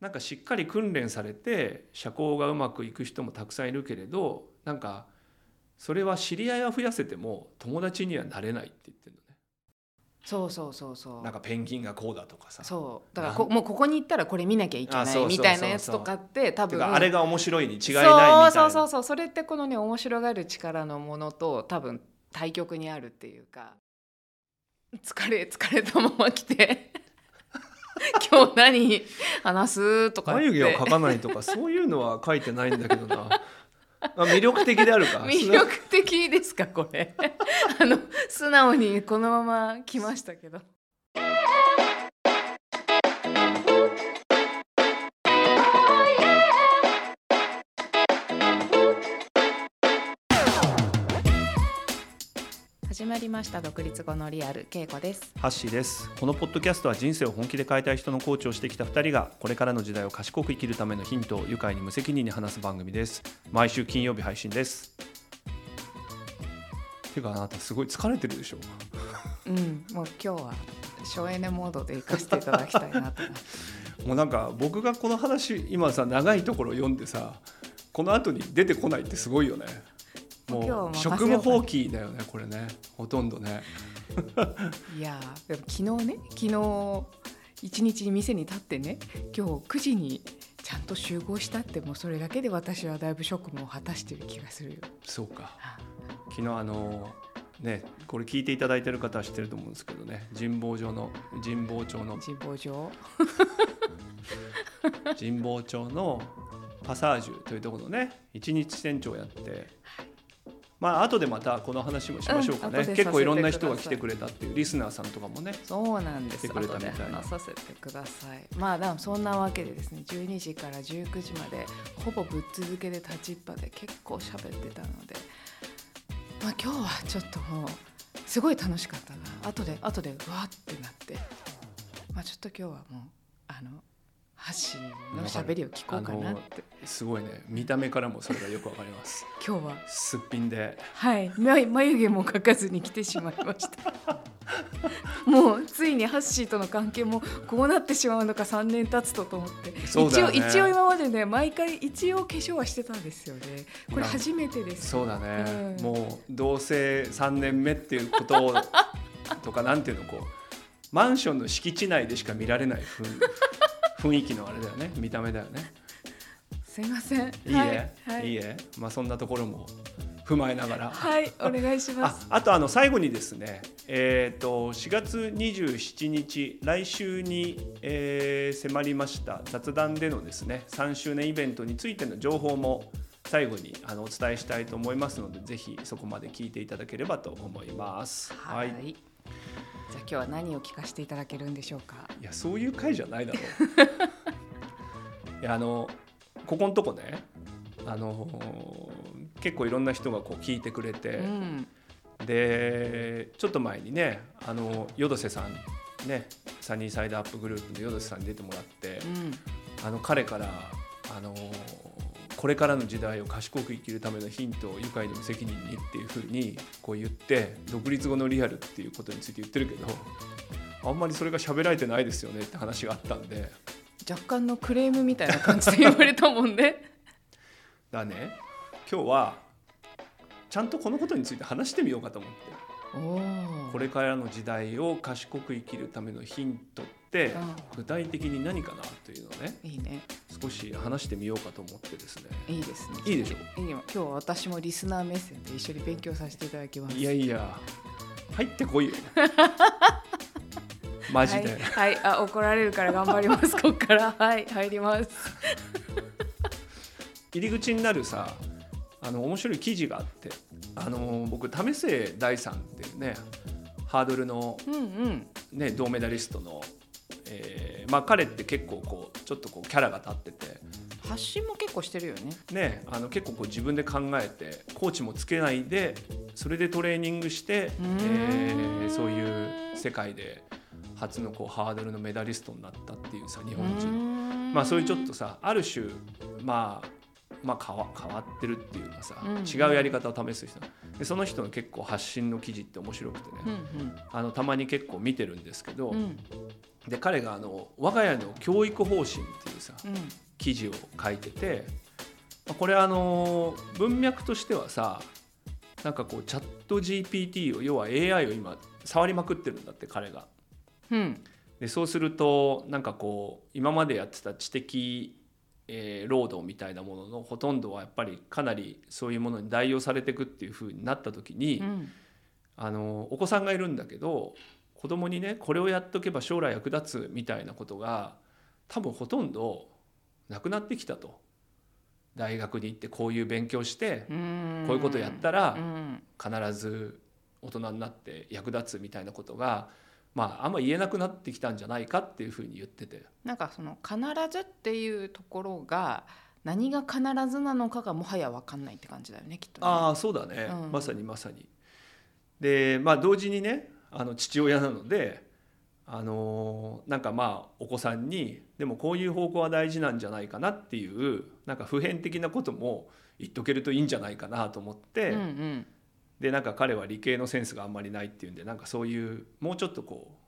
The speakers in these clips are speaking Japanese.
なんかしっかり訓練されて社交がうまくいく人もたくさんいるけれどなんかそれは知り合いは増やせても友達にはなれないって言ってるのね。そうそうそうそう。なんかペンギンがこうだとかさ。そう。だからこもうここに行ったらこれ見なきゃいけないみたいなやつとかって多分。あれが面白いに違いないみたいな。そうそうそうそう。それってこのね面白がる力のものと多分対極にあるっていうか。疲れ疲れたまま来て 今日何話すとか眉毛を描かないとかそういうのは書いてないんだけどな。あ魅力的であるか。魅力的ですかこれ。あの素直にこのまま来ましたけど始まりました。独立後のリアル恵子です。ハッシーです。このポッドキャストは人生を本気で変えたい人のコーチをしてきた2人がこれからの時代を賢く生きるためのヒントを愉快に無責任に話す番組です毎週金曜日配信です。てかあなたすごい疲れてるでしょ。うんもう今日は省エネモードで行かせていただきたいなと。もうなんか僕がこの話今さ長いところ読んでさこの後に出てこないってすごいよねもう職務放棄だよねこれね。ほとんどね。いやーでも昨日ね昨日一日店に立ってね今日9時にちゃんと集合したってもうそれだけで私はだいぶ職務を果たしてる気がするよ。そうか。あ昨日あのねこれ聞いていただいてる方は知ってると思うんですけどね。神保町の神保町の神保町神保町のパサージュというところのね一日店長やってまあ後でまたこの話もしましょうかね、うん結構いろんな人が来てくれたっていうリスナーさんとかもねそうなんです。来てくれたみたいな。させてください。まあでもそんなわけでですね12時から19時までほぼぶっ続けで立ちっぱで結構喋ってたのでまあ今日はちょっともうすごい楽しかったな。後で後でうわってなって。まあちょっと今日はもうあのハの喋りを聞こうかなって。すごいね。見た目からもそれがよくわかります。今日は。すっぴんで。はい。眉眉毛も描かずに来てしまいました。もうついにハッシーとの関係もこうなってしまうのか3年経つとと思って、ね。一応一応今までね毎回一応化粧はしてたんですよね。これ初めてです。そうだね、うん。もう同棲3年目っていうことをとかなんていうのこうマンションの敷地内でしか見られない雰雰囲気のあれだよね。見た目だよね。すいません。いいえ、はい。はい。い、いえ。まあそんなところも踏まえながら、はい、お願いします。ああとあの最後にですね、えー、と4月27日来週に、えー迫りました雑談でのですね3周年イベントについての情報も最後にあのお伝えしたいと思いますのでぜひそこまで聞いていただければと思います。はい、じゃあ今日は何を聞かせていただけるんでしょうか？いやそういう回じゃないだろう。いやあのここのとこねあの結構いろんな人がこう聞いてくれて、うん。でちょっと前にねあの淀瀬さんねサニーサイドアップグループの淀瀬さんに出てもらって、あの彼からあのこれからの時代を賢く生きるためのヒントを愉快に無責任にっていうふうにこう言って独立後のリアルっていうことについて言ってるけどあんまりそれが喋られてないですよねって話があったんで。若干のクレームみたいな感じで言われたもんね。だね。今日はちゃんとこのことについて話してみようかと思って。これからの時代を賢く生きるためのヒントって具体的に何かなというのをねいいね。少し話してみようかと思ってですね。いいですね。いいでしょ？いいよ。今日は私もリスナー目線で一緒に勉強させていただきます。いやいや入ってこいよ。マジで、はい、はい、あ怒られるから頑張ります。ここから。はい。入ります。入り口になるさあの面白い記事があってあの僕為末大さんっていうねハードルの、うんうん。ね、銅メダリストの、えーまあ、彼って結構こうちょっとこうキャラが立ってて。発信も結構してるよね。ね、あの結構こう自分で考えてコーチもつけないでそれでトレーニングして、えーそういう世界で初のこうハードルのメダリストになったっていうさ日本人。まあそういうちょっとさある種まあまあ変わ変わってるっていうかさ、うん違うやり方を試す人。でその人の結構発信の記事って面白くてね、うんあのたまに結構見てるんですけど、うんうんで彼があの我が家の教育方針っていうさうん記事を書いててまあこれあの文脈としてはさなんかこうチャット GPT を要は AI を今触りまくってるんだって彼が。うんでそうするとなんかこう今までやってた知的、えー労働みたいなもののほとんどはやっぱりかなりそういうものに代用されていくっていう風になった時に、うんあのお子さんがいるんだけど子供にねこれをやっとけば将来役立つみたいなことが多分ほとんどなくなってきたと。大学に行ってこういう勉強してうん。こういうことやったらうん。必ず大人になって役立つみたいなことがまああんま言えなくなってきたんじゃないかっていうふうに言ってて。なんかその必ずっていうところが何が必ずなのかがもはや分かんないって感じだよねきっとね。ああそうだね、うん。まさにまさに。でまあ同時にねあの父親なのであのなんかまあお子さんにでもこういう方向は大事なんじゃないかなっていうなんか普遍的なことも言っとけるといいんじゃないかなと思って、うんうん。でなんか彼は理系のセンスがあんまりないっていうんでなんかそういうもうちょっとこ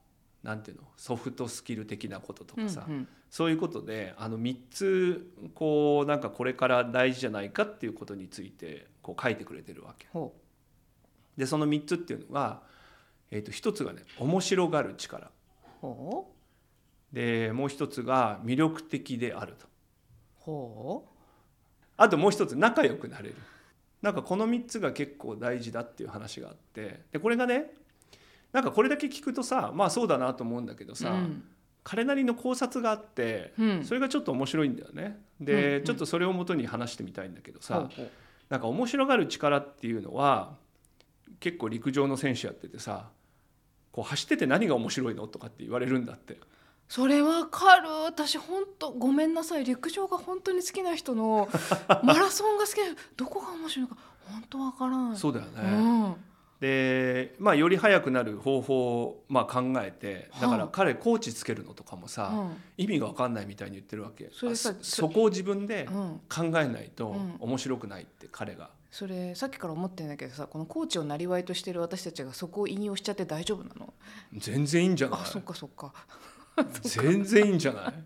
うなんていうのソフトスキル的なこととかさ、うんうん。そういうことであの3つこうなんかこれから大事じゃないかっていうことについてこう書いてくれてるわけ。ほでその3つっていうのが、えー、と1つがね面白がる力。うほう。でもう1つが魅力的であると。ほあともう1つ仲良くなれる。なんかこの3つが結構大事だっていう話があって。でこれがねなんかこれだけ聞くとさまあそうだなと思うんだけどうさ、うん。彼なりの考察があってうん。それがちょっと面白いんだよね。うんで、うん。ちょっとそれをもとに話してみたいんだけどさ、ほうほう。なんか面白がる力っていうのは結構陸上の選手やっててさこう走ってて何が面白いのとかって言われるんだって。それわかる。私本当ごめんなさい。陸上が本当に好きな人の マラソンが好きなどこが面白いのか本当わからないそうだよね、うん。で、まあ、より速くなる方法をまあ考えてだからはあ彼コーチつけるのとかもさ、うん。意味が分かんないみたいに言ってるわけそそそこを自分でうん。考えないとうん。面白くないって彼が。それさっきから思ってんだけどさこのコーチをなりわいとしてる私たちがそこを引用しちゃって大丈夫なの？全然いいんじゃない？あそっかそっか。全然いいんじゃない？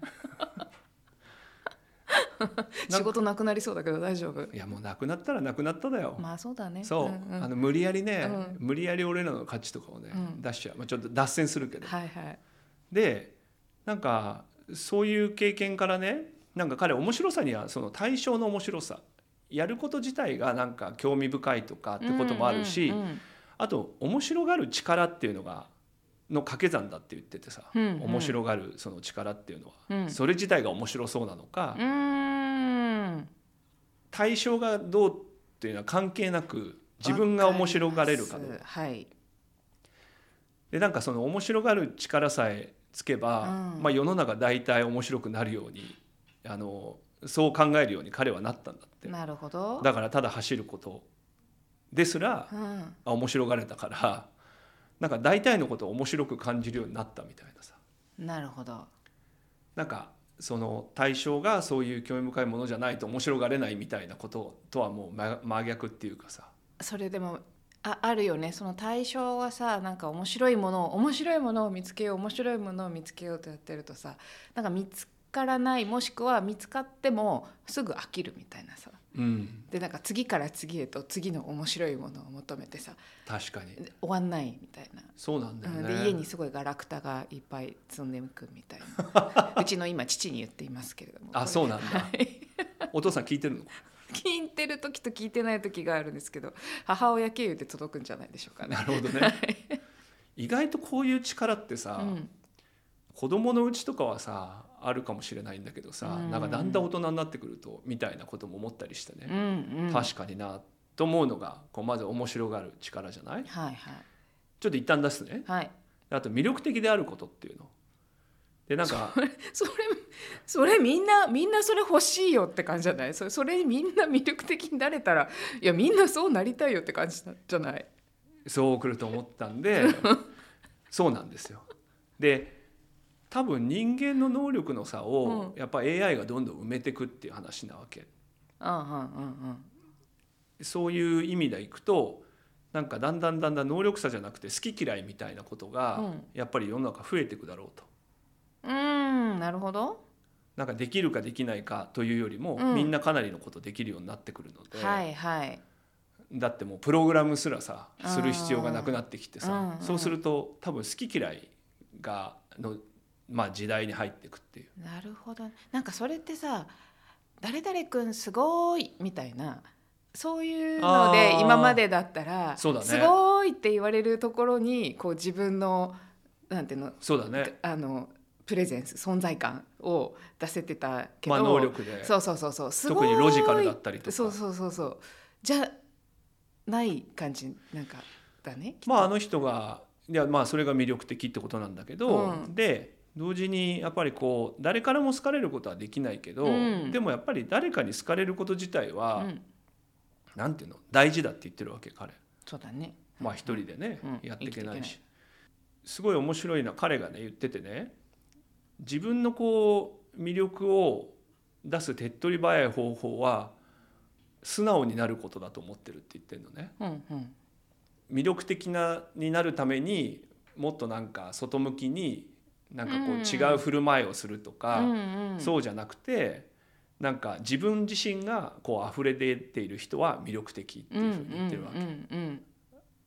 仕事なくなりそうだけど大丈夫？いやもうなくなったらなくなっただよ、まあそうだね。そう、んん。あの無理やりね、うん。無理やり俺らの価値とかをね、うん。出しちゃう、まあ、ちょっと脱線するけど、はいはい。でなんかそういう経験からねなんか彼面白さにはその対象の面白さやること自体がなんか興味深いとかってこともあるし、うんうんあと面白がる力っていうのがの掛け算だって言っててさ、うんうん。面白がるその力っていうのは、うん。それ自体が面白そうなのか、対象がどうっていうのは関係なく自分が面白がれるかどうか。はい。でなんかその面白がる力さえつけば、うん。まあ、世の中大体面白くなるようにあのそう考えるように彼はなったんだって。なるほど。だからただ走ること。ですらうん。あ面白がれたからなんか大体のことを面白く感じるようになったみたいなさ。なるほど。なんかその対象がそういう興味深いものじゃないと面白がれないみたいなこととはもう真真逆っていうかさ。それでもああるよね。その対象はさなんか面白いものを面白いものを見つけよう面白いものを見つけようとやってるとさなんか見つからないもしくは見つかってもすぐ飽きるみたいなさ。うん。でなんか次から次へと次の面白いものを求めてさ確かに。で終わんないみたいな。そうなんだよね、うん、で家にすごいガラクタがいっぱい積んでいくみたいな。うちの今父に言っていますけれども。あそうなんだ。はい。お父さん聞いてるの？聞いてる時と聞いてない時があるんですけど母親経由で届くんじゃないでしょうかね。なるほどね。はい。意外とこういう力ってさ、うん。子供のうちとかはさあるかもしれないんだけどさ、うん。なんかだんだん大人になってくるとみたいなことも思ったりしてうね、んうん。確かになと思うのがこうまず面白がる力じゃない？はいはい。ちょっと一旦出すね。はい。あと魅力的であることっていうの？でなんかそれそれみんなみんなそれ欲しいよって感じじゃない？それそれにみんな魅力的になれたらいやみんなそうなりたいよって感じじゃない？そう来ると思ったんで そうなんですよ。で多分人間の能力の差をやっぱ AI がどんどん埋めていくっていう話なわけ。うんうんうんうん。そういう意味でいくとなんかだんだんだんだん能力差じゃなくて好き嫌いみたいなことがうん。やっぱり世の中増えていくだろうと。うんなるほど。なんかできるかできないかというよりも、うん。みんなかなりのことできるようになってくるので、はいはい。だってもうプログラムすらさする必要がなくなってきてさ、うんうん。そうすると多分好き嫌いがの、まあ、時代に入っていくっていう。なるほど。なんかそれってさ「誰々君すごい」みたいなそういうので今までだったらそうだね。すごいって言われるところにこう自分のなんていうのそうだね、あのプレゼンス存在感を出せてたけど、まあ、能力で。そうそうそうそう。すごい特にロジカルだったりとか。そうそうそうそう。じゃない感じなんかだねまああの人がいやまあそれが魅力的ってことなんだけど、うん。で同時にやっぱりこう誰からも好かれることはできないけど、うん。でもやっぱり誰かに好かれること自体は、うん、なんていうの？大事だって言ってるわけ彼。そうだね。まあ一人でね、うん。やっていけないし。すごい面白いな彼がね言っててね自分のこう魅力を出す手っ取り早い方法は素直になることだと思ってるって言ってるのね。うんうん。魅力的なになるためにもっとなんか外向きになんかこう違う振る舞いをするとか、そうじゃなくてなんか自分自身がこう溢れ出ている人は魅力的っていうふうに言ってるわけ、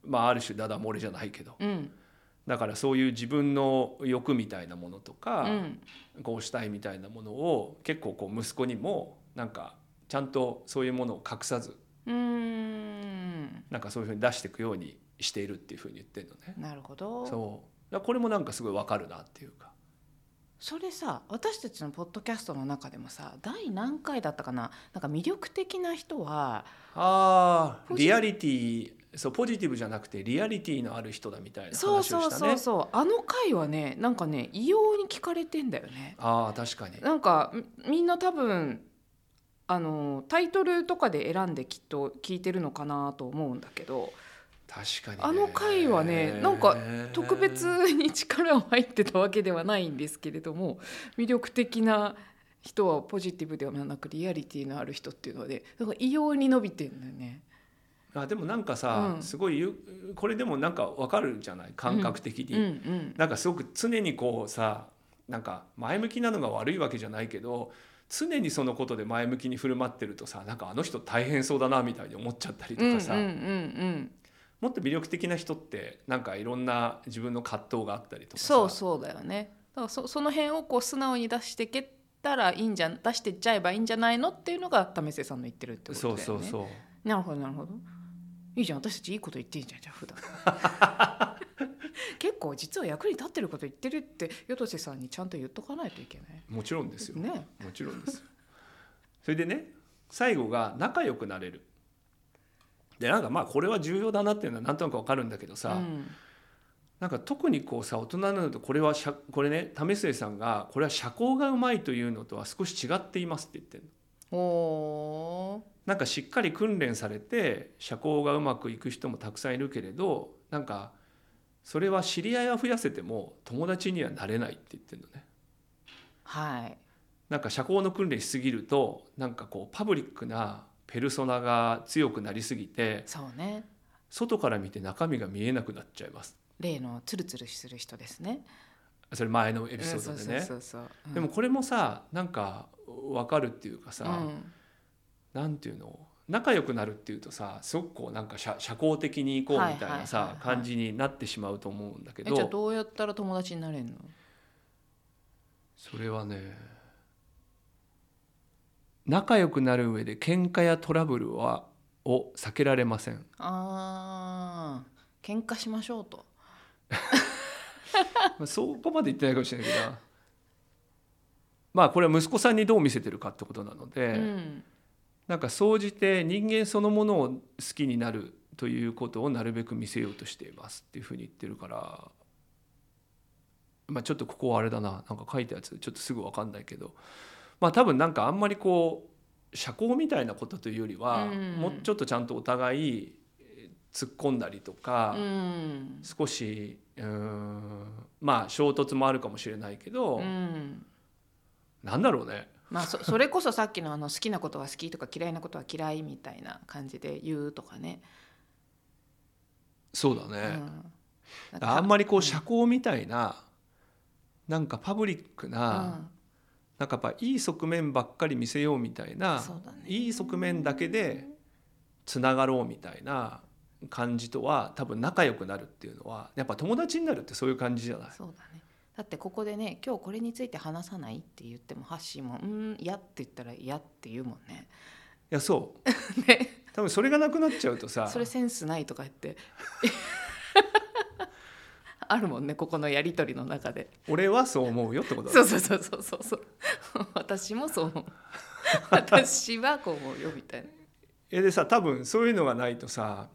まあある種ダダ漏れじゃないけど。うん。うんだからそういう自分の欲みたいなものとか、うん。こうしたいみたいなものを結構こう息子にもなんかちゃんとそういうものを隠さずうーん。なんかそういうふうに出していくようにしているっていうふうに言ってるのね。なるほど。そうだこれもなんかすごいわかるなっていうか。それさ私たちのポッドキャストの中でもさ第何回だったかな？なんか魅力的な人はあリアリティそうポジティブじゃなくてリアリティのある人だみたいなそう話をそうしたね。そうそうあの回はねなんかね異様に聞かれてんだよね。ああ確かに。なんかみみんな多分あのタイトルとかで選んできっと聞いてるのかなと思うんだけど確かにね。あの回はねなんか特別に力を入ってたわけではないんですけれども魅力的な人はポジティブではなくリアリティのある人っていうのでなんか異様に伸びてんだよね。あでもなんかさ、うん。すごいゆこれでもなんかわかるじゃない？感覚的に、うんうんなんかすごく常にこうさなんか前向きなのが悪いわけじゃないけど常にそのことで前向きに振る舞ってるとさなんかあの人大変そうだなみたいに思っちゃったりとかさ、うんうんうんうんもっと魅力的な人ってなんかいろんな自分の葛藤があったりとかさ。そうそうだよね。だからそその辺をこう素直に出していけたらいいんじゃ出してっちゃえばいいんじゃないのっていうのが為末さんの言ってるってことだよね。そうそうそうなるほどなるほど。いいじゃん私たちいいこと言ってんじゃんじゃあ普段。結構実は役に立ってること言ってるって淀瀬さんにちゃんと言っとかないといけない。もちろんですよ、ね。もちろんですよ。それでね最後が仲良くなれるでなんかまあこれは重要だなっていうのはなんとなくわかるんだけどさ、うん。なんか特にこうさ大人になるとこれはしゃこれね為末さんがこれは社交がうまいというのとは少し違っていますって言ってるの。なんかしっかり訓練されて社交がうまくいく人もたくさんいるけれどなんかそれは知り合いは増やせても友達にはなれないって言ってるのね。はい。なんか社交の訓練しすぎるとなんかこうパブリックなペルソナが強くなりすぎてそうね。外から見て中身が見えなくなっちゃいます。例のツルツルする人ですね。それ前のエピソードでね。でもこれもさなんか分かるっていうかさ、うん。なんていうの？仲良くなるっていうとさすごくこうなんか社社交的に行こうみたいなさはい感じになってしまうと思うんだけえじゃあどどうやったら友達になれるの？それはね仲良くなる上で喧嘩やトラブルはを避けられません。あー。喧嘩しましょうと。まあそこまで言ってないかもしれないけど。なまあこれは息子さんにどう見せてるかってことなので、うん。なんか総じて人間そのものを好きになるということをなるべく見せようとしていますっていうふうに言ってるから、まあ、ちょっとここはあれだな。なんか書いたやつちょっとすぐ分かんないけどまあ多分なんかあんまりこう社交みたいなことというよりは、うん。もうちょっとちゃんとお互いえー突っ込んだりとか、うん。少しうーんまあ衝突もあるかもしれないけど、うん。なんだろうね。まあそそれこそさっきのあの好きなことは好きとか嫌いなことは嫌いみたいな感じで言うとかね。そうだうね。んあんまりこう社交みたいななんかパブリックな、うんなんかやっぱいい側面ばっかり見せようみたいな、ね。いい側面だけでつながろうみたいな感じとは多分仲良くなるっていうのはやっぱ友達になるってそういう感じじゃない？そうだね。だってここでね今日これについて話さないって言ってもハッシーも「うん嫌」って言ったら「嫌」って言うもんね。いやそう。ね。多分それがなくなっちゃうとさそれセンスないとか言ってあるもんねここのやり取りの中で。俺はそう思うよってことだ。そうそうそうそうそうそう。私もそう思う。私はこう思うよみたいな。えでさ多分そういうのがないとさ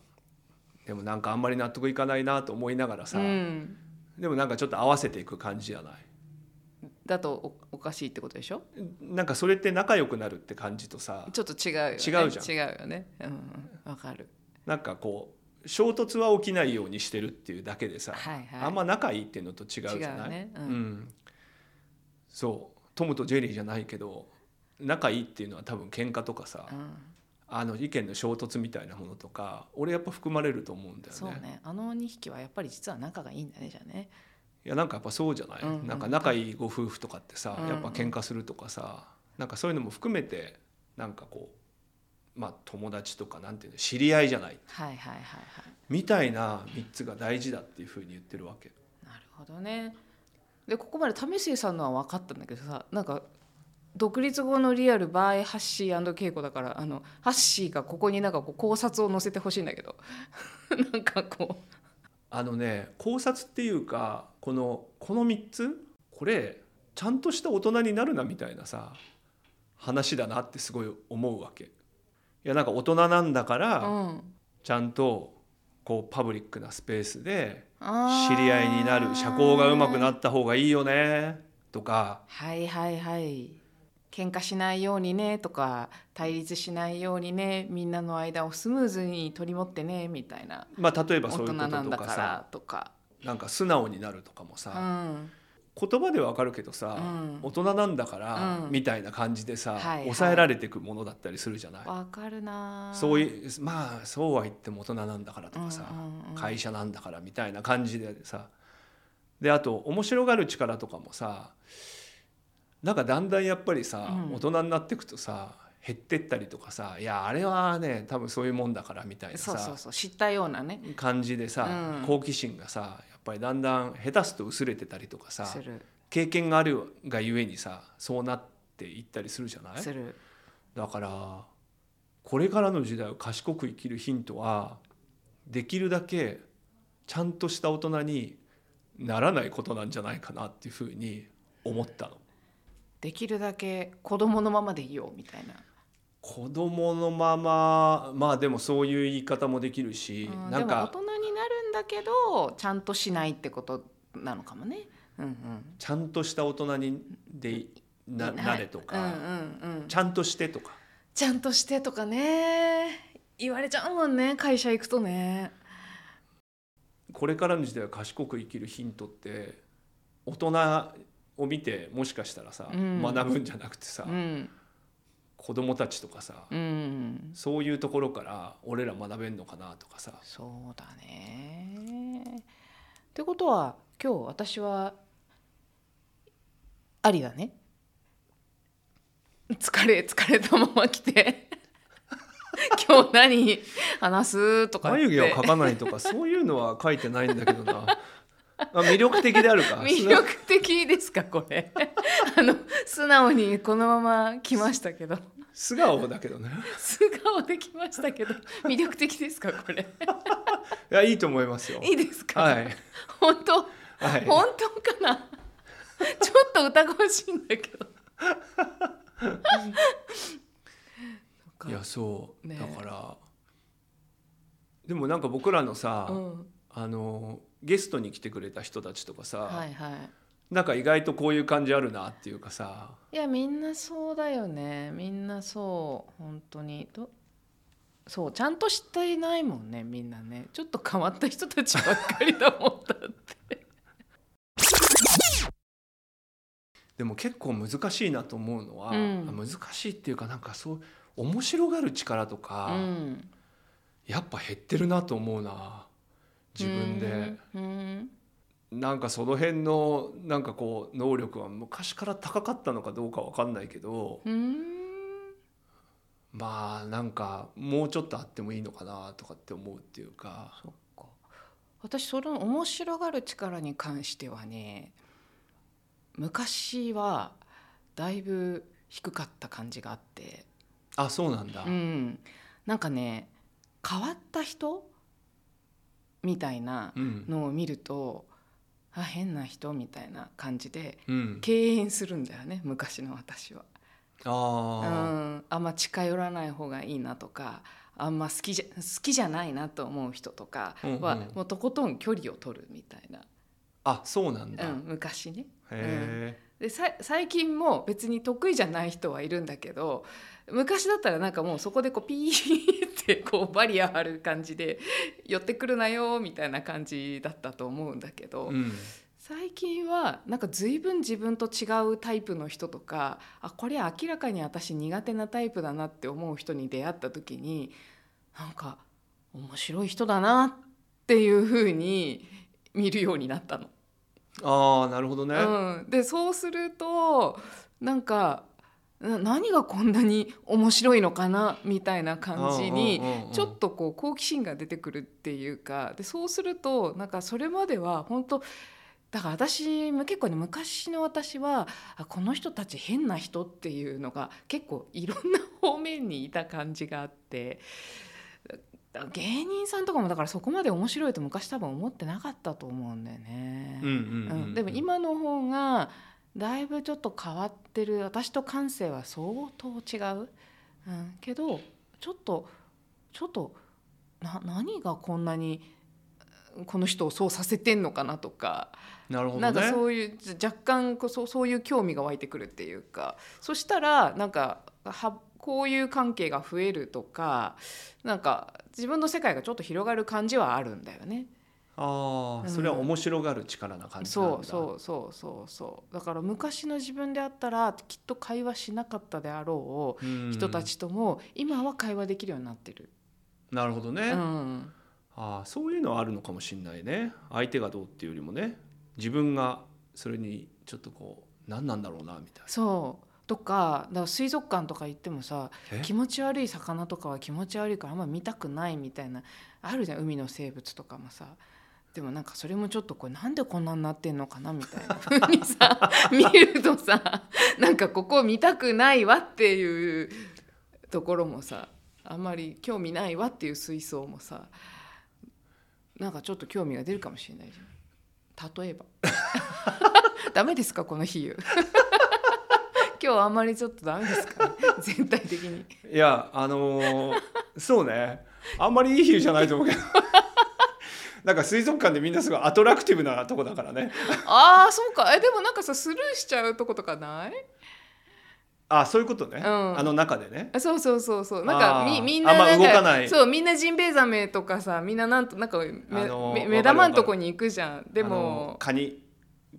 でもなんかあんまり納得いかないなと思いながらさ、うん。でもなんかちょっと合わせていく感じじゃない？だとおおかしいってことでしょ？なんかそれって仲良くなるって感じとさちょっと違うよね。違うじゃん。違うよね。うんうん。わかる。なんかこう衝突は起きないようにしてるっていうだけでさ、はいはい。あんま仲いいっていうのと違うじゃない、ね。うん。うん。そう。トムとジェリーじゃないけど仲いいっていうのは多分喧嘩とかさ、うん。あの意見の衝突みたいなものとか俺やっぱ含まれると思うんだよそうね。ねあの2匹はやっぱり実は仲がいいんだねじゃあね。いやなんかやっぱそうじゃない、うんうん。なんか仲いいご夫婦とかってさ、うん。やっぱ喧嘩するとかさなんかそういうのも含めてなんかこうまあ友達とかなんていうの知り合いじゃない。はいはいはいはい。みたいな3つが大事だっていうふうに言ってるわけ。なるほどね。でここまで為末さんのは分かったんだけどさなんか独立後のリアル by ハッシー恵子だからあのハッシーがここになんかこう考察を載せてほしいんだけど。なんかこあのね考察っていうかこのこの3つこれちゃんとした大人になるなみたいなさ話だなってすごい思うわけ。いやなんか大人なんだかう、ら、うん、ちゃんとこうパブリックなスペースで知り合いになる社交がうまくなった方がいいよねとか。はいはいはい。喧嘩しないようにねとか対立しないようにねみんなの間をスムーズに取り持ってねみたいな。まあ例えば大そういうこと人なんだかとかさらとか、なんか素直になるとかもうさ、ん、言葉でわかるけどさ、うん。大人なんだから、うん。みたいな感じでさ、抑えられていくものだったりするじゃない？わかるな。そういうまあそうは言っても大人なんだからとかさ、会社なんだからみたいな感じでさであと面白がる力とかもさなんかだんだんやっぱりさ、うん。大人になっていくとさ減ってったりとかさいやあれはね多分そういうもんだからみたいなさそうそうそう。知ったようなね。感じでさ、うん。好奇心がさぱりだんだん下手すと薄れてたりとかさ経験があるがゆえにさそうなっていったりするじゃない？だからこれからの時代を賢く生きるヒントはできるだけちゃんとした大人にならないことなんじゃないかなっていうふうに思ったの。できるだけ子供のままでいようみたいな、子供のまままあでもそういう言い方もできるし、うんなんか大人になだけどちゃんとしないってことなのかもね。うんうん、ちゃんとした大人にでなはいなれとか、うんうんうん、ちゃんとしてとか。ちゃんとしてとかね。言われちゃうもんね会社行くとね。これからの時代は賢く生きるヒントって大人を見てもしかしたらさ、うん。学ぶんじゃなくてさ、うん子供たちとかさ、うん、そういうところから俺ら学べんのかなとかさ。そうだね。ってことは今日私はありだね。疲れ疲れたまま来て。今日何話すとか眉毛を描かないとかそういうのは書いてないんだけどな。あ魅力的であるか。魅力的ですかこれ。あの素直にこのまま来ましたけど素顔だけどね。素顔で来ましたけど魅力的ですかこれ？いやいいと思いますよ。いいですか、はい。本当？はい。本当かな？ちょっと疑わしいんだけど。いやそう、ね。だからでもなんか僕らのさ、うん。あのゲストに来てくれた人たちとかさ、はいはいなんか意外とこういう感じあるなっていうかさ。いやみんなそうだよね。みんなそう本当に。どそうちゃんとしていないもんねみんなね。ちょっと変わった人たちばっかりだもんだって。でも結構難しいなと思うのは、うん。難しいっていうかなんかそう面白がる力とか、うん。やっぱ減ってるなと思うな。自分で、うんなんかその辺のなんかこう能力は昔から高かったのかどうかわかんないけどまあなんかもうちょっとあってもいいのかなとかって思うっていうか。そっか。私その面白がる力に関してはね昔はだいぶ低かった感じがあって。あそうなんだ、うん。なんかね変わった人みたいなうん。のを見るとあ変な人みたいな感じでうん、敬遠するんだよね昔の私は。うあん、あんま近寄らない方がいいなとかあんま好きじゃ好きじゃないなと思う人とかは、うんうん。もうとことん距離を取るみたいな、ああそうなんだ、へうん、昔ね。え、でさ最近も別に得意じゃない人はいるんだけど昔だったらなんかもうそこでこうピーってこうバリア張る感じで寄ってくるなよみたいな感じだったと思うんだけど、うん最近はなんか随分自分と違うタイプの人とかあこれ明らかに私苦手なタイプだなって思う人に出会った時になんか面白い人だなっていうふうに見るようになったの。ああなるほどね、うん、でそうするとなんかな何がこんなに面白いのかなみたいな感じにちょっとこう好奇心が出てくるっていうか。でそうするとなんかそれまでは本当だから私も結構ね昔の私はあこの人たち変な人っていうのが結構いろんな方面にいた感じがあってだ芸人さんとかもだからそこまで面白いと昔多分思ってなかったと思うんだよね。でも今の方がだいぶちょっと変わってる。私と感性は相当違う、うん、けどちょっとちょっとな何がこんなにこの人をそうさせてんのかなとか。なるほどね。なんかそういう若干そうそういう興味が湧いてくるっていうか。そしたらなんかはこういう関係が増えるとかなんか自分の世界がちょっと広がる感じはあるんだよね。ああ、うん。それは面白がる力な感じなんだ。そうそうそうそう。そうだから昔の自分であったらきっと会話しなかったであろううん。人たちとも今は会話できるようになってる。なるほどね、うん。ああそういうのはあるのかもしれないね。相手がどうっていうよりもね。自分がそれにちょっとこう何なんだろうなみたいそう。とかだから水族館とか行ってもさ気持ち悪い魚とかは気持ち悪いからあんま見たくないみたいなあるじゃん。海の生物とかもさでもなんかそれもちょっとこれなんでこんなになってんのかなみたいな風にさ 見るとさなんかここ見たくないわっていうところもさあんまり興味ないわっていう水槽もさなんかちょっと興味が出るかもしれないじゃん。例えば。ダメですかこの比喩。今日あんまりちょっとダメですか、ね、全体的に。いやあのーそうね。あんまりいい比喩じゃないと思うけどなんか水族館でみんなすごいアトラクティブなとこだからね。ああそうか。えでもなんかさスルーしちゃうとことかない？あそういうことね、うん。あの中でね。あそうそうそうそう。なんかみみんななんか動かない。そうみんなジンベエザメとかさみんななんとなんかめ、あのーめ目玉のとこに行くじゃん。でもカニ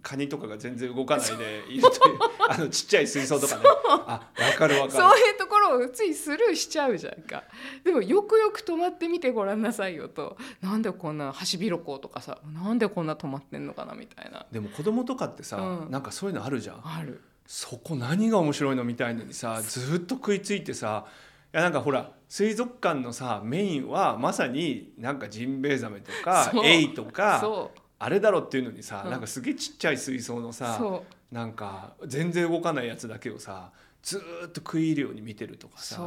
カニとかが全然動かないでいるというあのちっちゃい水槽とかね。あ分かる分かそういうところをついスルーしちゃうじゃんか。でもよくよく止まってみてごらんなさいよと。なんでこんなハシビロコウとかさなんでこんな止まってんのかなみたいな。るでも子供とかってさ、うん。なんかそういうのあるじゃん。ある。そこ何が面白いのみたいのにさずっと食いついてさいやなんかほら水族館のさメインはまさになんかジンベエザメとかエイとかあれだろっていうのにさ、うん。なんかすげえちっちゃい水槽のさなんか全然動かないやつだけをさずーっと食い入るように見てるとかさ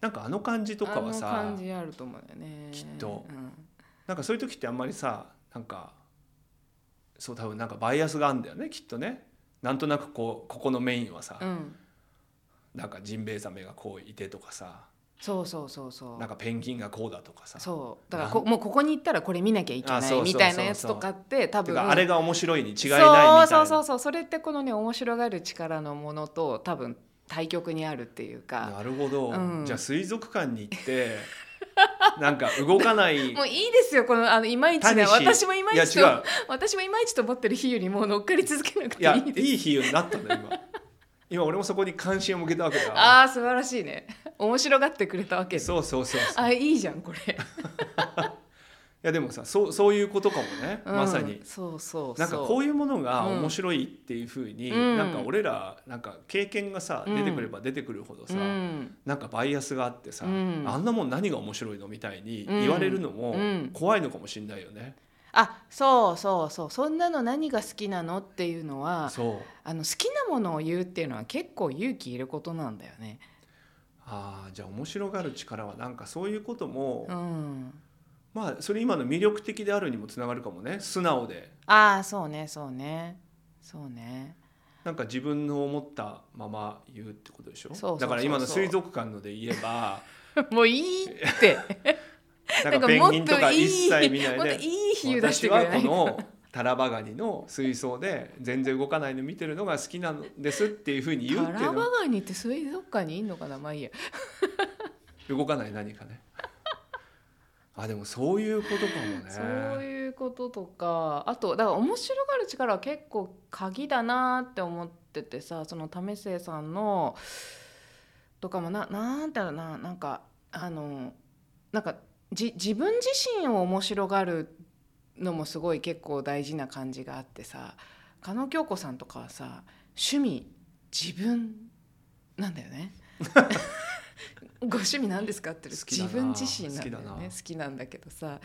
なんかあの感じとかはさ感じあると思うよね。きっと。うん。なんかそういう時ってあんまりさなんかそう多分なんかバイアスがあるんだよねきっとね。なんとなくこうここのメインはさ、うん。なんかジンベエザメがこういてとかさそうそうそうそう。なんかペンギンがこうだとかさ。そう。だからこもうここに行ったらこれ見なきゃいけないみたいなやつとかって多分。あれが面白いに違いないみたいな。そうそうそうそう。それってこのね面白がる力のものと多分対極にあるっていうか。なるほど、うん。じゃあ水族館に行って なんか動かない もういいですよこのあのいまいちなたにし私もいまいちと私もいまいちと思ってる日よりも乗っかり続けなくていいいい比喩になったんだよ今。今俺もそこに関心を向けたわけだ。ああ素晴らしいね面白がってくれたわけ。そうそうそうあいいじゃんこれ。やでもさそうそういうことかもね、うんまさに。そうそうそう。なんかこういうものがうん面白いっていうふうに、うん。なんか俺らなんか経験がさうん。出てくれば出てくるほどさ、うん。なんかバイアスがあってさ、うん。あんなもん何が面白いのみたいにうん。言われるのもうん。怖いのかもしれないよね。あそうそうそう。そんなの何が好きなのっていうのはそう。あの好きなものを言うっていうのは結構勇気いることなんだよね。ああじゃあ面白がる力はなんかそういうことも、うん、まあそれ今の魅力的であるにもつながるかもね。素直で。ああそうねそうね。そうね。なんか自分の思ったまま言うってことでしょ？だから今の水族館ので言えば もういいって。なんかペンギンとか一切見ないでいい私はこのタラバガニの水槽で全然動かないの見てるのが好きなんですっていうふうに言うタラバっていうの。はガニって水族館にいんのかなまあいいや。動かない何かね。あでもそういうことかもね。そういうこととか。あとだから面白がる力は結構鍵だなって思っててさその為末さんのとかもななんていうのななんかあのなんかじ自分自身を面白がるのもすごい結構大事な感じがあってさ加納京子さんとかはさ趣味自分なんだよね。ご趣味なんですかって自分自身なんだよ好きだな。ね好きなんだけどさ、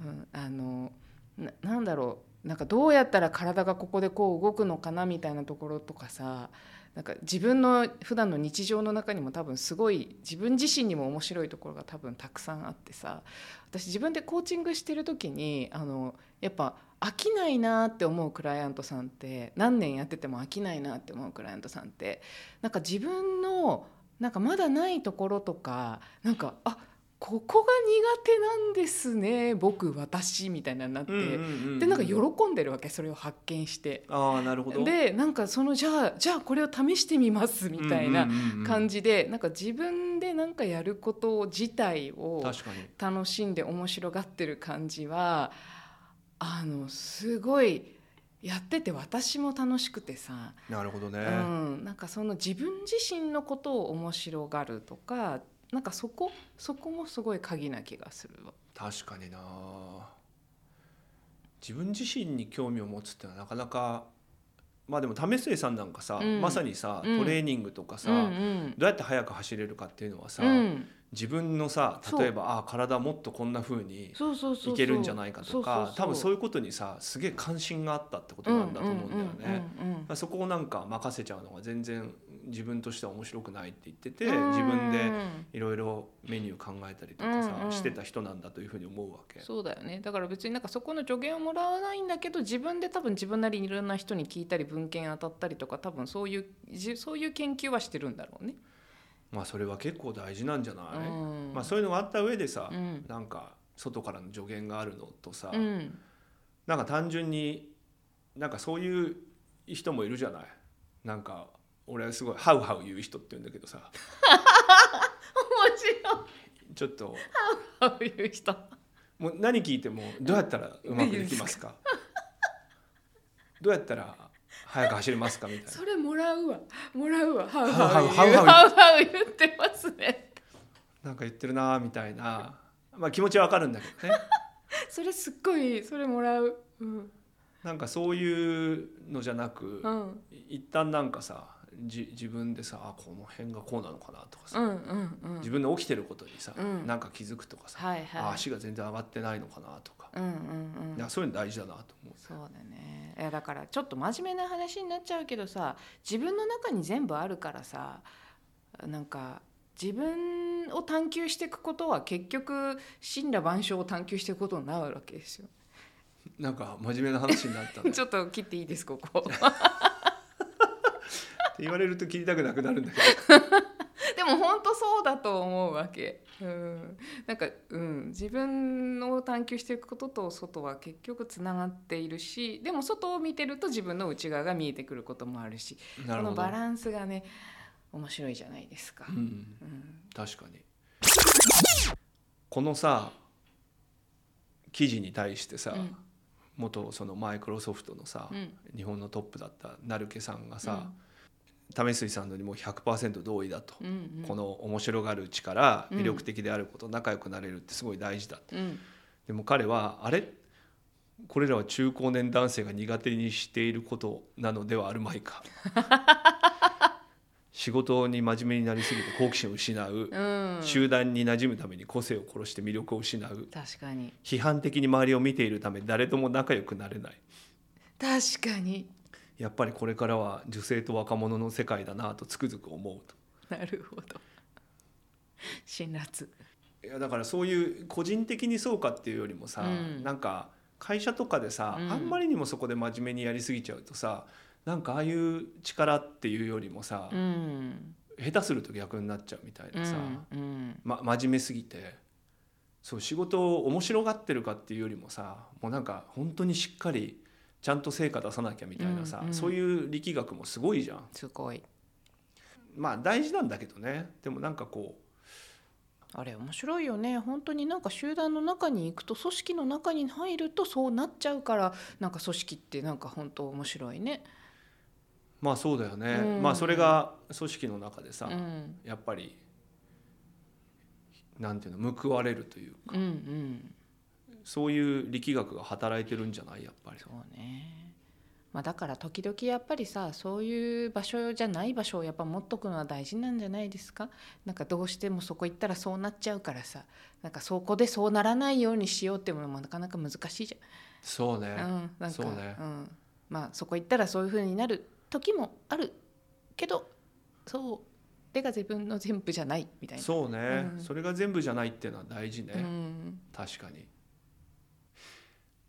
うん、あのななんだろう。なんかどうやったら体がここでこう動くのかなみたいなところとかさなんか自分の普段の日常の中にも多分すごい自分自身にも面白いところが多分たくさんあってさ私自分でコーチングしてる時にあのやっぱ飽きないなって思うクライアントさんって何年やってても飽きないなって思うクライアントさんってなんか自分のなんかまだないところとかなんかあっここが苦手なんですね僕私みたいなのになって、うんうんうんうん。でなんか喜んでるわけそれを発見して。ああなるほど。でなんかそのじゃあじゃあこれを試してみますみたいな感じじで、なんか自分でなんかやること自体を確かに。楽しんで面白がってる感じはあのすごいやってて私も楽しくてさ、なるほどね、うん、なんかその自分自身のことを面白がるとかなんかそこそこもすごい鍵な気がするわ。確かにな。自分自身に興味を持つってのはなかなかまあでも為末さんなんかさ、うん。まさにさうん。トレーニングとかさ、うんうん。どうやって速く走れるかっていうのはさ、うん。自分のさ例えばあ体もっとこんな風にそうそうそうそう。いけるんじゃないかとか多分そういうことにさすげえ関心があったってことなんだと思うんだよね。そこをなんか任せちゃうのが全然自分としては面白くないって言っててうん。自分でいろいろメニュー考えたりとかさうんうんしてた人なんだというふうに思うわけ。そうだよね。だから別になんかそこの助言をもらわないんだけど自分で多分自分なりにいろんな人に聞いたり文献当たったりとか多分そういうじそういう研究はしてるんだろうね。まあそれは結構大事なんじゃない、うん。まあそういうのがあった上でさ、うん。なんか外からの助言があるのとさ、うん。なんか単純になんかそういう人もいるじゃない？なんか俺はすごいハウハウ言う人って言うんだけどさ。面白い。ちょっと。そういう人。もう何聞いてもどうやったらうまくできますか？どうやったら速く走れますかみたいな。それもらうわ。もらうわ。ハウハウハウハウハウ言うハウハウ言ってますね。なんか言ってるなみたいな、まあ、気持ちはわかるんだけどね。それすっごいそれもらう。うん。なんかそういうのじゃなく、うん。一旦なんかさじ自分でさあこの辺がこうなのかなとかさ、うんうんうん。自分の起きてることにさ、うん。なんか気づくとかさ、はいはい。あ足が全然上がってないのかなとか、うんうんうん。そういうの大事だなと思う。そうだね。いやだからちょっと真面目な話になっちゃうけどさ自分の中に全部あるからさなんか自分を探求していくことは結局神羅万象を探求していくことになるわけですよ。なんか真面目な話になったね。っ ちょっと切っていいですここ。て言われると切りたくなくなるんだけ でも本当そうだと思うわけ。うん、なんか、うん、自分を探求していくことと外は結局つながっているしでも外を見てると自分の内側が見えてくることもあるしこのバランスがね面白いじゃないですか。うん、うん。確かに。このさ記事に対してさ、うん。元そのマイクロソフトのさ、うん。日本のトップだった成毛さんがさ、為水さんのにもう100%同意だと、うんうん。この面白がる力うん。魅力的であること、仲良くなれるってすごい大事だって。うん。でも彼はあれ？これらは中高年男性が苦手にしていることなのではあるまいか。仕事に真面目になりすぎて好奇心を失う、うん。集団に馴染むために個性を殺して魅力を失う。確かに。批判的に周りを見ているため誰とも仲良くなれない。確かにやっぱりこれからは女性と若者の世界だなとつくづく思うと。なるほど。辛辣。いやだからそういう個人的にそうかっていうよりもさ、うん。なんか会社とかでさ、うん。あんまりにもそこで真面目にやりすぎちゃうとさなんかああいう力っていうよりもさ、うん。下手すると逆になっちゃうみたいなさ、うんま、真面目すぎてそう仕事を面白がってるかっていうよりもさもうなんか本当にしっかりちゃんと成果出さなきゃみたいなさ、うんうん。そういう力学もすごいじゃん。すごい。まあ大事なんだけどね。でもなんかこあれ面白いよね。本当になんか集団の中に行くと組織の中に入るとそうなっちゃうからなんか組織ってなんか本当面白いね。うまあそうだよね、うん。まあそれが組織の中でさ、うん。やっぱりなんていうの報われるといううんうんそういう力学が働いてるんじゃないやっぱり。そうね。まあだから時々やっぱりさそういう場所じゃない場所をやっぱ持っとくのは大事なんじゃないですか？なんかどうしてもそこ行ったらそうなっちゃうからさ。なんかそこでそうならないようにしようっていうのもなかなか難しいじそうね、ゃん。うん、なんかそうね。ん、まあそこ行ったらそういう風になる時もあるけどそう。それが自分の全部じゃないみたいな。そうね、うん。それが全部じゃないっていうのは大事ね、うん。確かに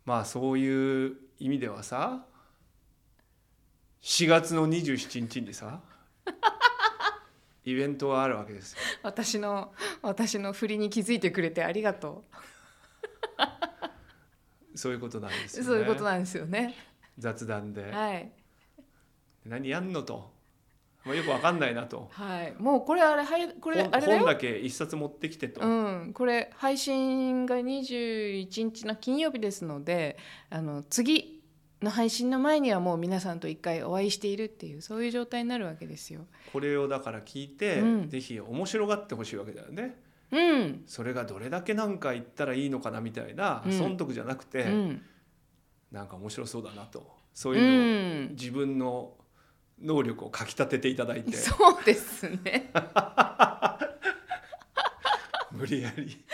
まあそういう意味ではさ4月の27日にさイベントがあるわけですよ私の私の振りに気づいてくれてありがとそういうことなんですう。よねそういうことなんですよね。雑談で、はい。何やんのと、まあ、よくわかんないなと。はい、もうこれあれはいこれ本あれだよ。本だけ一冊持ってきてと、うん、これ配信が21日の金曜日ですのであの次の配信の前にはもう皆さんと一回お会いしているっていうそういう状態になるわけですよ。これをだから聞いて、うん。ぜひ面白がってほしいわけだよね。うん、それがどれだけなんか言ったらいいのかなみたいな、うん。損得じゃなくて、うん、なんか面白そうだなと。そうういうのをん、自分の能力をかきたてていただいてそうですね。無理やり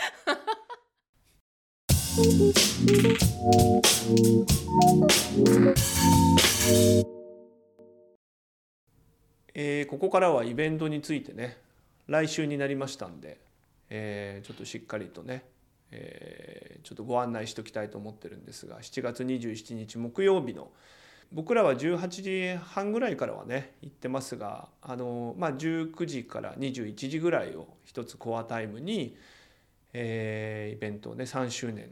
えーここからはイベントについてね来週になりましたんで、えーちょっとしっかりとね、えーちょっとご案内しておきたいと思ってるんですが7月27日木曜日の僕らは18時半ぐらいからはね行ってますがあの、まあ、19時から21時ぐらいを一つコアタイムに、えーイベントをね3周年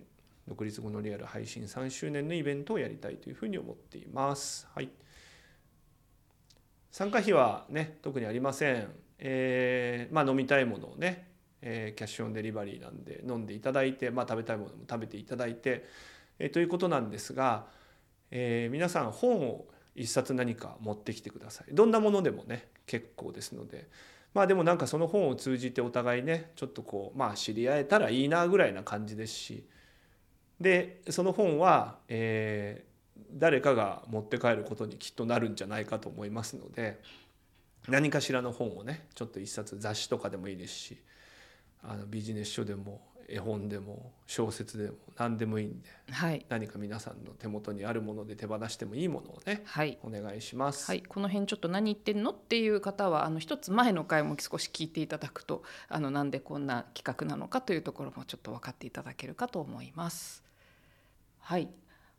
独立後のリアル配信3周年のイベントをやりたいというふうに思っています。はい、参加費はね特にありません、えーまあ、飲みたいものをね、えーキャッシュオンデリバリーなんで飲んでいただいて、まあ、食べたいものも食べていただいて、えーということなんですが、えー皆さん本を一冊何か持ってきてください。どんなものでもね結構ですので。まあでもなんかその本を通じてお互いねちょっとこうまあ知り合えたらいいなぐらいな感じですし。でその本は、えー誰かが持って帰ることにきっとなるんじゃないかと思いますので何かしらの本をねちょっと一冊雑誌とかでもいいですしあのビジネス書でも絵本でも小説でも何でもいいんではい、何か皆さんの手元にあるもので手放してもいいものをねはいお願いします。はい、この辺ちょっと何言ってんのっていう方はあの一つ前の回も少し聞いていただくとあのなんでこんな企画なのかというところもちょっと分かっていただけるかと思います。はい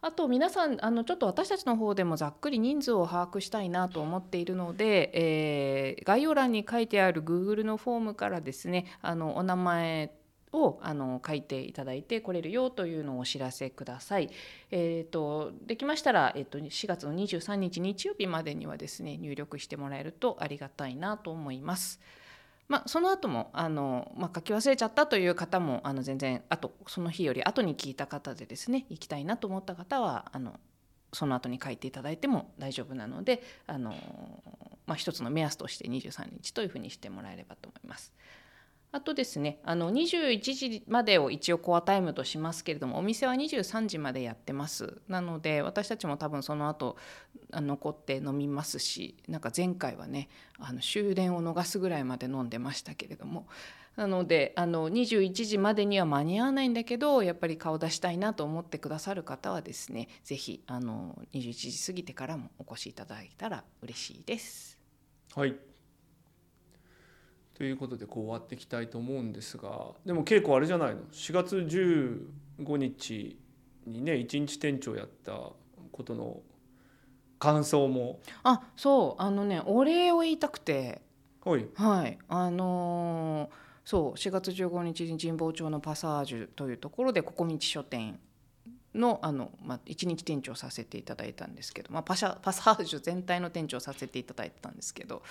あと皆さんあのちょっと私たちの方でもざっくり人数を把握したいなと思っているので、えー概要欄に書いてある Google のフォームからですねあのお名前をあの書いていただいて来れるよというのをお知らせください。えー、とできましたら、えー、と4月の23日日曜日までにはですね入力してもらえるとありがたいなと思います。まあ、その後もあの、まあ、書き忘れちゃったという方もあの全然あとその日より後に聞いた方でですね行きたいなと思った方はあのその後に書いていただいても大丈夫なのであの、まあ、一つの目安として23日というふうにしてもらえればと思います。あとですねあの21時までを一応コアタイムとしますけれどもお店は23時までやってます。なので私たちも多分その後残って飲みますしなんか前回はねあの終電を逃すぐらいまで飲んでましたけれども。なのであの21時までには間に合わないんだけどやっぱり顔出したいなと思ってくださる方はですね是非21時過ぎてからもお越しいただいたら嬉しいです。はい。ということでこう終わっていきたいと思うんですが。でも稽古あれじゃないの？4月15日にね一日店長やったことの感想も。あそう。あのねお礼を言いたくて。はい、はい、あのーそう。4月15日に神保町のパサージュというところでここ道書店のあの、まあ、一日店長させていただいたんですけど、まあ、パシャパサージュ全体の店長させていただいてたんですけど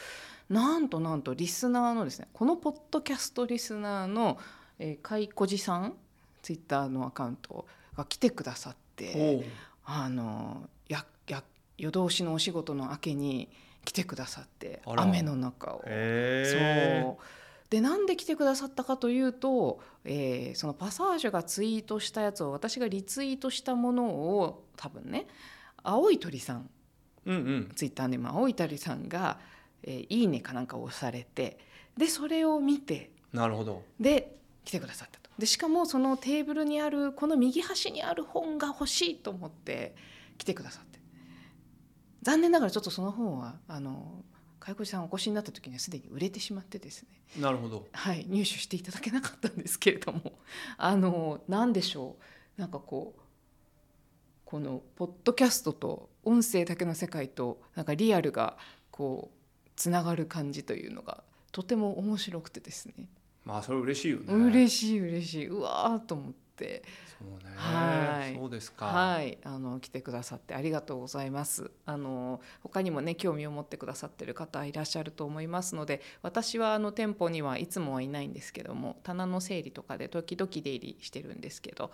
なんとなんとリスナーのですねこのポッドキャストリスナーの、えー、かいこじさんツイッターのアカウントが来てくださってあのやや夜通しのお仕事の明けに来てくださって雨の中を。そうでなんで来てくださったかというと、えー、そのパサージュがツイートしたやつを私がリツイートしたものを多分ね青い鳥さん、うんうん、ツイッターネーム青い鳥さんが、えー「いいね」かなんか押されてでそれを見てなるほど。で来てくださったと。でしかもそのテーブルにあるこの右端にある本が欲しいと思って来てくださって。残念ながらちょっとその本はあの介護士さんお越しになった時にはすでに売れてしまってですね。なるほど、はい、入手していただけなかったんですけれども。あの何でしょう？なんかこうこのポッドキャストと音声だけの世界となんかリアルがこうつながる感じというのがとても面白くてですね。まあそれ嬉しいよね。嬉しい嬉しい。うわーと思って。そうね。はい。そうですか。はい。あの来てくださってありがとうございます。あの他にもね興味を持ってくださってる方いらっしゃると思いますので、私はあの店舗にはいつもはいないんですけども、棚の整理とかで時々出入りしてるんですけど、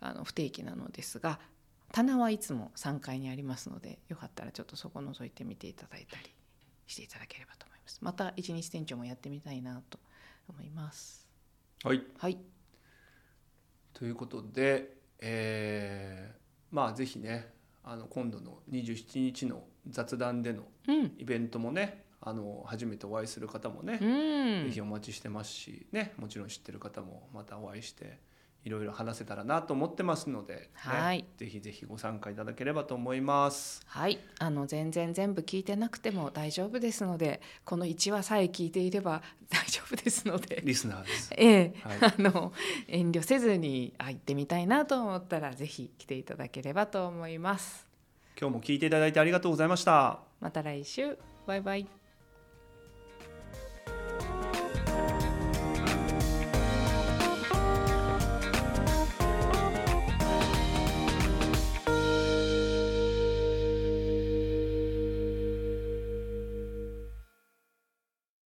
あの不定期なのですが、棚はいつも3階にありますので、よかったらちょっとそこ覗いてみていただいたりしていただければと思います。また一日店長もやってみたいなと思います。はい。はい。ということで、えー、まあぜひねあの今度の27日の雑談でのイベントもね、うん、あの初めてお会いする方もね、うん、ぜひお待ちしてますし、ね、もちろん知ってる方もまたお会いしていろいろ話せたらなと思ってますので、ね、はい、ぜひぜひご参加いただければと思います。はい、あの全然全部聞いてなくても大丈夫ですので、この1話さえ聞いていれば 大丈夫ですので、リスナーです。ええ、はい、あの遠慮せずに入ってみたいなと思ったらぜひ来ていただければと思います。今日も聞いていただいてありがとうございました。また来週、バイバイ。